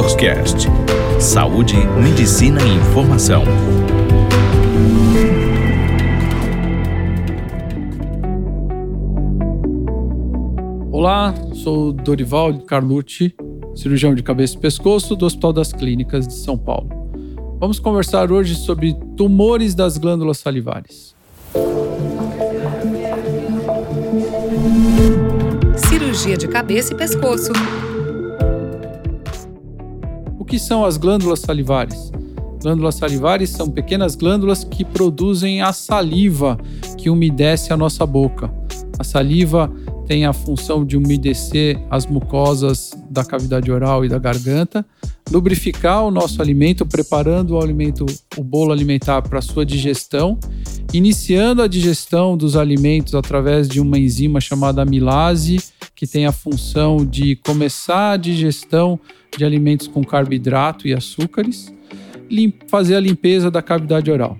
DoctorCast. Saúde, medicina e informação. Olá, sou Dorival Carlucci, cirurgião de cabeça e pescoço do Hospital das Clínicas de São Paulo. Vamos conversar hoje sobre tumores das glândulas salivares. Cirurgia de cabeça e pescoço. Que são as glândulas salivares? Glândulas salivares são pequenas glândulas que produzem a saliva que umedece a nossa boca. A saliva tem a função de umedecer as mucosas da cavidade oral e da garganta, lubrificar o nosso alimento, preparando o alimento, o bolo alimentar para sua digestão, iniciando a digestão dos alimentos através de uma enzima chamada amilase, que tem a função de começar a digestão de alimentos com carboidrato e açúcares, fazer a limpeza da cavidade oral.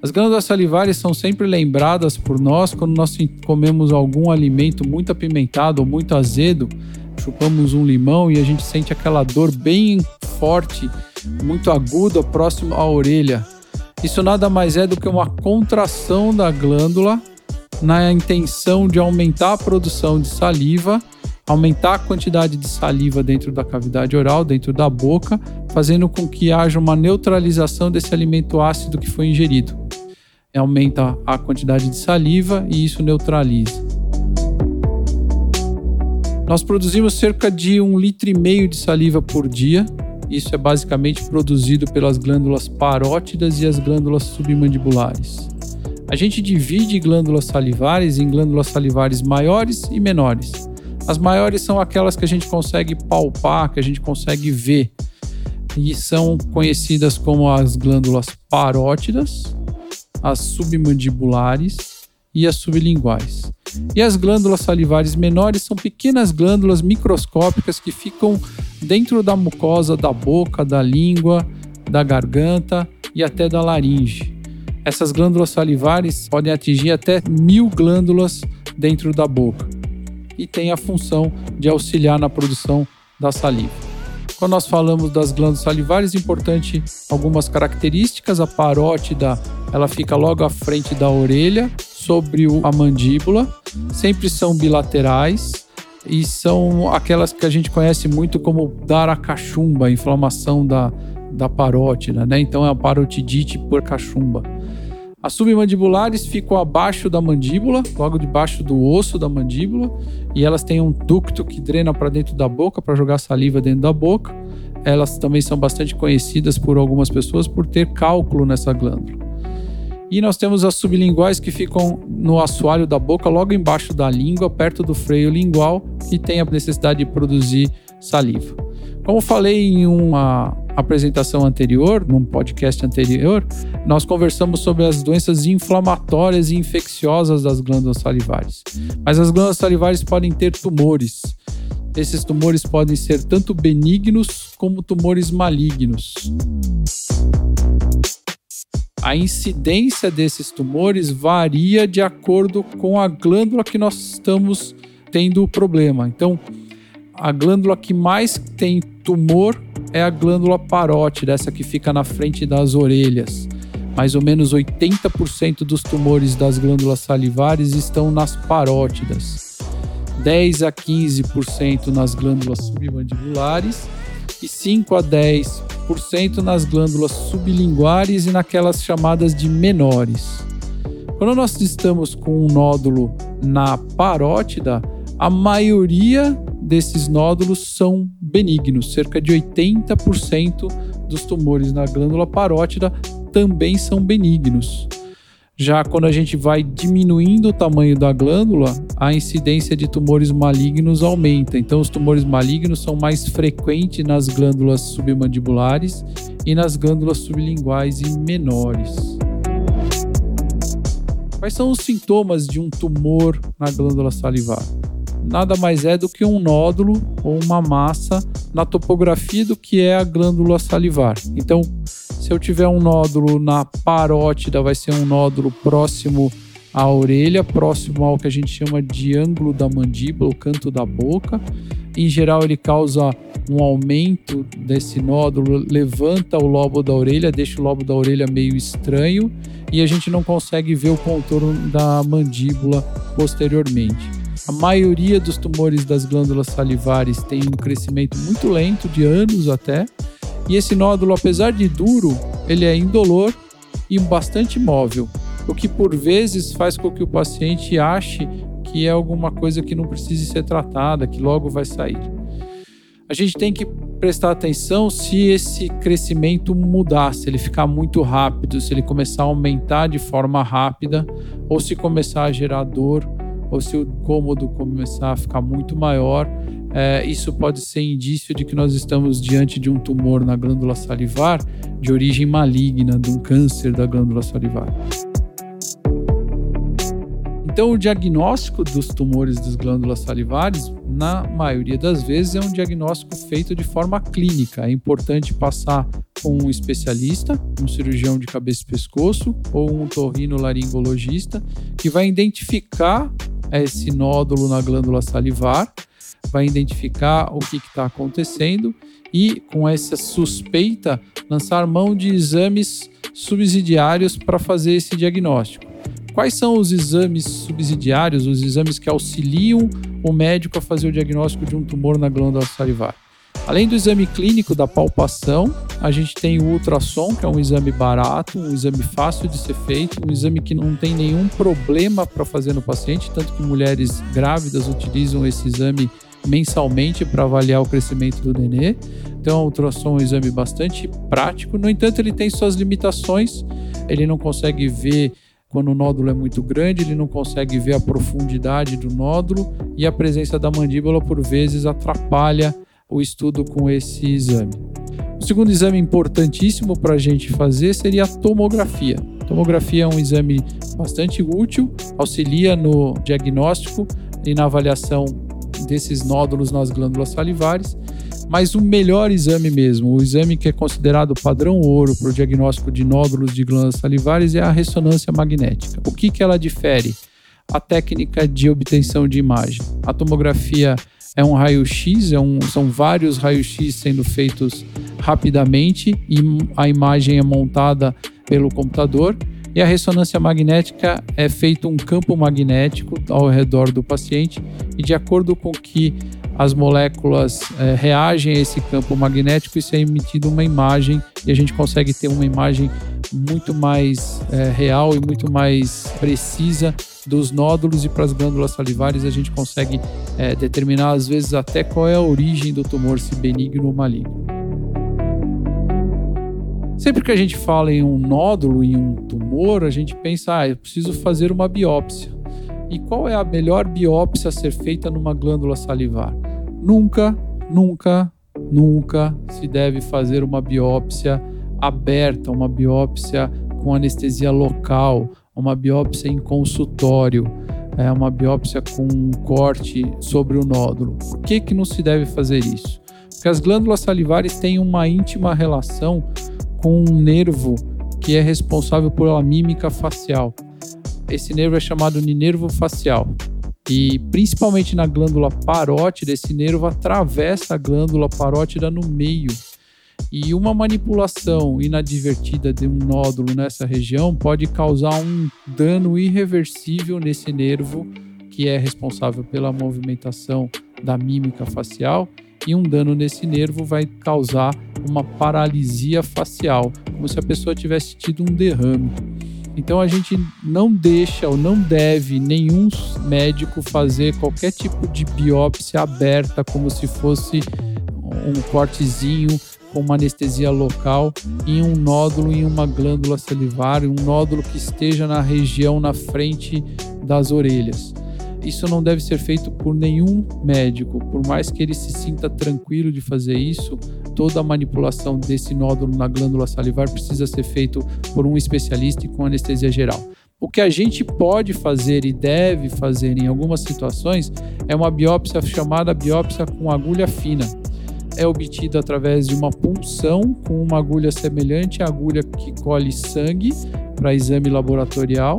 As glândulas salivares são sempre lembradas por nós quando nós comemos algum alimento muito apimentado ou muito azedo, chupamos um limão e a gente sente aquela dor bem forte, muito aguda, próximo à orelha. Isso nada mais é do que uma contração da glândula na intenção de aumentar a produção de saliva, aumentar a quantidade de saliva dentro da cavidade oral, dentro da boca, fazendo com que haja uma neutralização desse alimento ácido que foi ingerido aumenta a quantidade de saliva e isso neutraliza. Nós produzimos cerca de um litro e meio de saliva por dia. Isso é basicamente produzido pelas glândulas parótidas e as glândulas submandibulares. A gente divide glândulas salivares em glândulas salivares maiores e menores. As maiores são aquelas que a gente consegue palpar, que a gente consegue ver, e são conhecidas como as glândulas parótidas, as submandibulares e as sublinguais. E as glândulas salivares menores são pequenas glândulas microscópicas que ficam dentro da mucosa da boca, da língua, da garganta e até da laringe. Essas glândulas salivares podem atingir até mil glândulas dentro da boca e têm a função de auxiliar na produção da saliva. Quando nós falamos das glândulas salivares, é importante algumas características. A parótida, ela fica logo à frente da orelha, sobre a mandíbula. Sempre são bilaterais e são aquelas que a gente conhece muito como dar a cachumba, a inflamação da, da parótida, né? Então é a parotidite por cachumba. As submandibulares ficam abaixo da mandíbula, logo debaixo do osso da mandíbula, e elas têm um ducto que drena para dentro da boca para jogar saliva dentro da boca. Elas também são bastante conhecidas por algumas pessoas por ter cálculo nessa glândula. E nós temos as sublinguais que ficam no assoalho da boca, logo embaixo da língua, perto do freio lingual, e tem a necessidade de produzir saliva. Como falei em uma apresentação anterior, num podcast anterior, nós conversamos sobre as doenças inflamatórias e infecciosas das glândulas salivares. Mas as glândulas salivares podem ter tumores. Esses tumores podem ser tanto benignos como tumores malignos. A incidência desses tumores varia de acordo com a glândula que nós estamos tendo o problema. Então, a glândula que mais tem tumor é a glândula parótida, essa que fica na frente das orelhas. Mais ou menos 80% dos tumores das glândulas salivares estão nas parótidas, 10 a 15% nas glândulas submandibulares e 5 a 10% nas glândulas sublinguares e naquelas chamadas de menores. Quando nós estamos com um nódulo na parótida, a maioria desses nódulos são benignos. Cerca de 80% dos tumores na glândula parótida também são benignos. Já quando a gente vai diminuindo o tamanho da glândula, a incidência de tumores malignos aumenta. Então, os tumores malignos são mais frequentes nas glândulas submandibulares e nas glândulas sublinguais e menores. Quais são os sintomas de um tumor na glândula salivar? Nada mais é do que um nódulo ou uma massa na topografia do que é a glândula salivar. Então, se eu tiver um nódulo na parótida, vai ser um nódulo próximo à orelha, próximo ao que a gente chama de ângulo da mandíbula, o canto da boca. Em geral, ele causa um aumento desse nódulo, levanta o lobo da orelha, deixa o lobo da orelha meio estranho e a gente não consegue ver o contorno da mandíbula posteriormente. A maioria dos tumores das glândulas salivares tem um crescimento muito lento, de anos até, e esse nódulo, apesar de duro, ele é indolor e bastante móvel, o que por vezes faz com que o paciente ache que é alguma coisa que não precise ser tratada, que logo vai sair. A gente tem que prestar atenção se esse crescimento mudar, se ele ficar muito rápido, se ele começar a aumentar de forma rápida, ou se começar a gerar dor, ou se o cômodo começar a ficar muito maior. É, isso pode ser indício de que nós estamos diante de um tumor na glândula salivar de origem maligna, de um câncer da glândula salivar. Então, o diagnóstico dos tumores das glândulas salivares, na maioria das vezes, é um diagnóstico feito de forma clínica. É importante passar com um especialista, um cirurgião de cabeça e pescoço ou um torrino-laringologista, que vai identificar esse nódulo na glândula salivar, vai identificar o que está acontecendo e, com essa suspeita, lançar mão de exames subsidiários para fazer esse diagnóstico. Quais são os exames subsidiários, os exames que auxiliam o médico a fazer o diagnóstico de um tumor na glândula salivar? Além do exame clínico da palpação, a gente tem o ultrassom, que é um exame barato, um exame fácil de ser feito, um exame que não tem nenhum problema para fazer no paciente, tanto que mulheres grávidas utilizam esse exame mensalmente para avaliar o crescimento do nenê. Então, o ultrassom é um exame bastante prático, no entanto, ele tem suas limitações, ele não consegue ver quando o nódulo é muito grande, ele não consegue ver a profundidade do nódulo e a presença da mandíbula, por vezes, atrapalha o estudo com esse exame. O segundo exame importantíssimo para a gente fazer seria a tomografia. Tomografia é um exame bastante útil, auxilia no diagnóstico e na avaliação desses nódulos nas glândulas salivares mas o melhor exame mesmo, o exame que é considerado padrão ouro para o diagnóstico de nódulos de glândulas salivares é a ressonância magnética. O que, que ela difere? A técnica de obtenção de imagem. A tomografia é um raio-x, é um, são vários raios-x sendo feitos rapidamente e a imagem é montada pelo computador. E a ressonância magnética é feito um campo magnético ao redor do paciente e de acordo com que as moléculas é, reagem a esse campo magnético se é emitida uma imagem e a gente consegue ter uma imagem muito mais é, real e muito mais precisa dos nódulos e para as glândulas salivares a gente consegue é, determinar às vezes até qual é a origem do tumor, se benigno ou maligno. Sempre que a gente fala em um nódulo, em um tumor, a gente pensa, ah, eu preciso fazer uma biópsia. E qual é a melhor biópsia a ser feita numa glândula salivar? Nunca, nunca, nunca se deve fazer uma biópsia aberta, uma biópsia com anestesia local, uma biópsia em consultório, é uma biópsia com um corte sobre o nódulo. Por que, que não se deve fazer isso? Porque as glândulas salivares têm uma íntima relação com um nervo que é responsável pela mímica facial. Esse nervo é chamado de nervo facial. E principalmente na glândula parótida, esse nervo atravessa a glândula parótida no meio. E uma manipulação inadvertida de um nódulo nessa região pode causar um dano irreversível nesse nervo, que é responsável pela movimentação da mímica facial, e um dano nesse nervo vai causar uma paralisia facial, como se a pessoa tivesse tido um derrame. Então a gente não deixa ou não deve nenhum médico fazer qualquer tipo de biópsia aberta, como se fosse um cortezinho com uma anestesia local em um nódulo em uma glândula salivar, um nódulo que esteja na região na frente das orelhas. Isso não deve ser feito por nenhum médico, por mais que ele se sinta tranquilo de fazer isso, toda a manipulação desse nódulo na glândula salivar precisa ser feito por um especialista e com anestesia geral. O que a gente pode fazer e deve fazer em algumas situações é uma biópsia chamada biópsia com agulha fina. É obtida através de uma punção com uma agulha semelhante à agulha que colhe sangue para exame laboratorial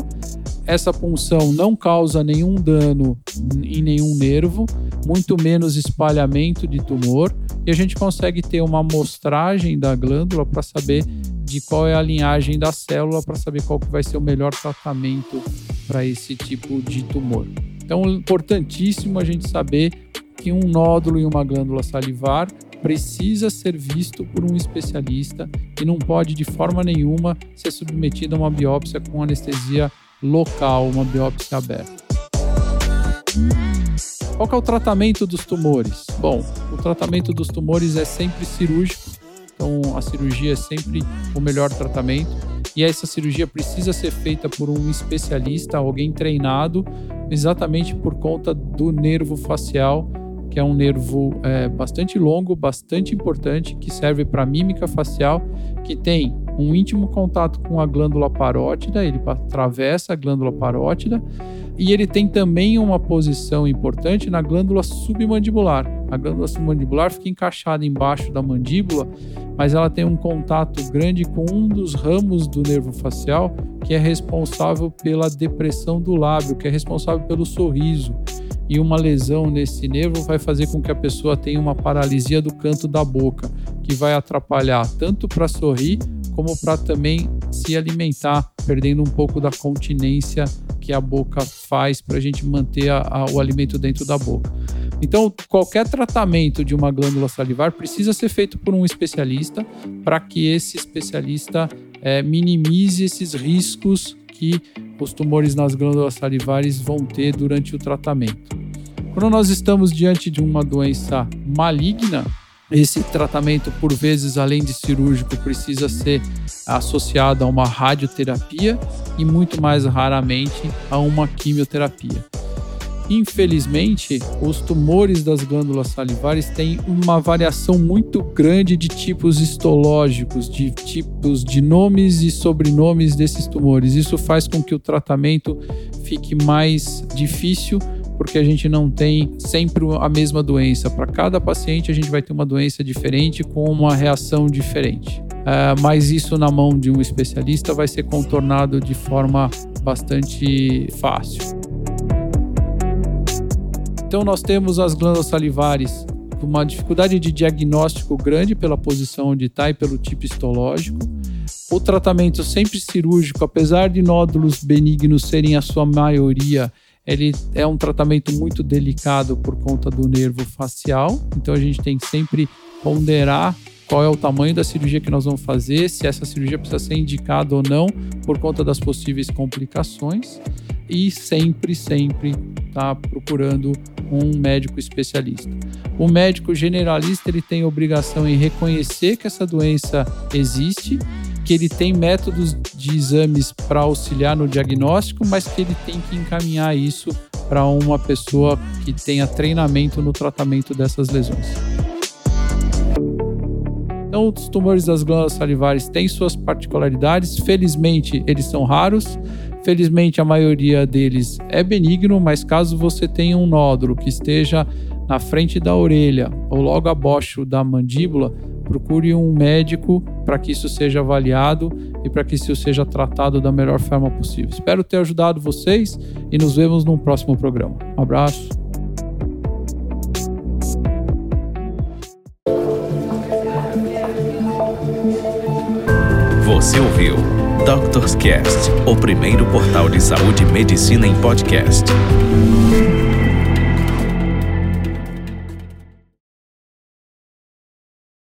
essa punção não causa nenhum dano em nenhum nervo, muito menos espalhamento de tumor e a gente consegue ter uma amostragem da glândula para saber de qual é a linhagem da célula para saber qual que vai ser o melhor tratamento para esse tipo de tumor. Então, é importantíssimo a gente saber que um nódulo em uma glândula salivar precisa ser visto por um especialista e não pode de forma nenhuma ser submetido a uma biópsia com anestesia local, uma biópsia aberta. Qual é o tratamento dos tumores? Bom, o tratamento dos tumores é sempre cirúrgico, então a cirurgia é sempre o melhor tratamento e essa cirurgia precisa ser feita por um especialista, alguém treinado, exatamente por conta do nervo facial, que é um nervo é, bastante longo, bastante importante, que serve para mímica facial, que tem um íntimo contato com a glândula parótida, ele atravessa a glândula parótida e ele tem também uma posição importante na glândula submandibular. A glândula submandibular fica encaixada embaixo da mandíbula, mas ela tem um contato grande com um dos ramos do nervo facial que é responsável pela depressão do lábio, que é responsável pelo sorriso. E uma lesão nesse nervo vai fazer com que a pessoa tenha uma paralisia do canto da boca, que vai atrapalhar tanto para sorrir como para também se alimentar, perdendo um pouco da continência que a boca faz para a gente manter a, a, o alimento dentro da boca. Então, qualquer tratamento de uma glândula salivar precisa ser feito por um especialista para que esse especialista é, minimize esses riscos que os tumores nas glândulas salivares vão ter durante o tratamento. Quando nós estamos diante de uma doença maligna, esse tratamento, por vezes, além de cirúrgico, precisa ser associado a uma radioterapia e, muito mais raramente, a uma quimioterapia. Infelizmente, os tumores das glândulas salivares têm uma variação muito grande de tipos histológicos, de tipos de nomes e sobrenomes desses tumores. Isso faz com que o tratamento fique mais difícil porque a gente não tem sempre a mesma doença. Para cada paciente, a gente vai ter uma doença diferente com uma reação diferente. Uh, mas isso na mão de um especialista vai ser contornado de forma bastante fácil. Então, nós temos as glândulas salivares com uma dificuldade de diagnóstico grande pela posição onde está e pelo tipo histológico. O tratamento sempre cirúrgico, apesar de nódulos benignos serem a sua maioria, ele é um tratamento muito delicado por conta do nervo facial, então a gente tem que sempre ponderar qual é o tamanho da cirurgia que nós vamos fazer, se essa cirurgia precisa ser indicada ou não, por conta das possíveis complicações. E sempre, sempre tá procurando um médico especialista. O médico generalista ele tem obrigação em reconhecer que essa doença existe que ele tem métodos de exames para auxiliar no diagnóstico, mas que ele tem que encaminhar isso para uma pessoa que tenha treinamento no tratamento dessas lesões. Então, os tumores das glândulas salivares têm suas particularidades. Felizmente, eles são raros. Felizmente, a maioria deles é benigno, mas caso você tenha um nódulo que esteja na frente da orelha ou logo abaixo da mandíbula, procure um médico para que isso seja avaliado e para que isso seja tratado da melhor forma possível. Espero ter ajudado vocês e nos vemos no próximo programa. Um abraço. Você ouviu Doctors Cast, o primeiro portal de saúde e medicina em podcast.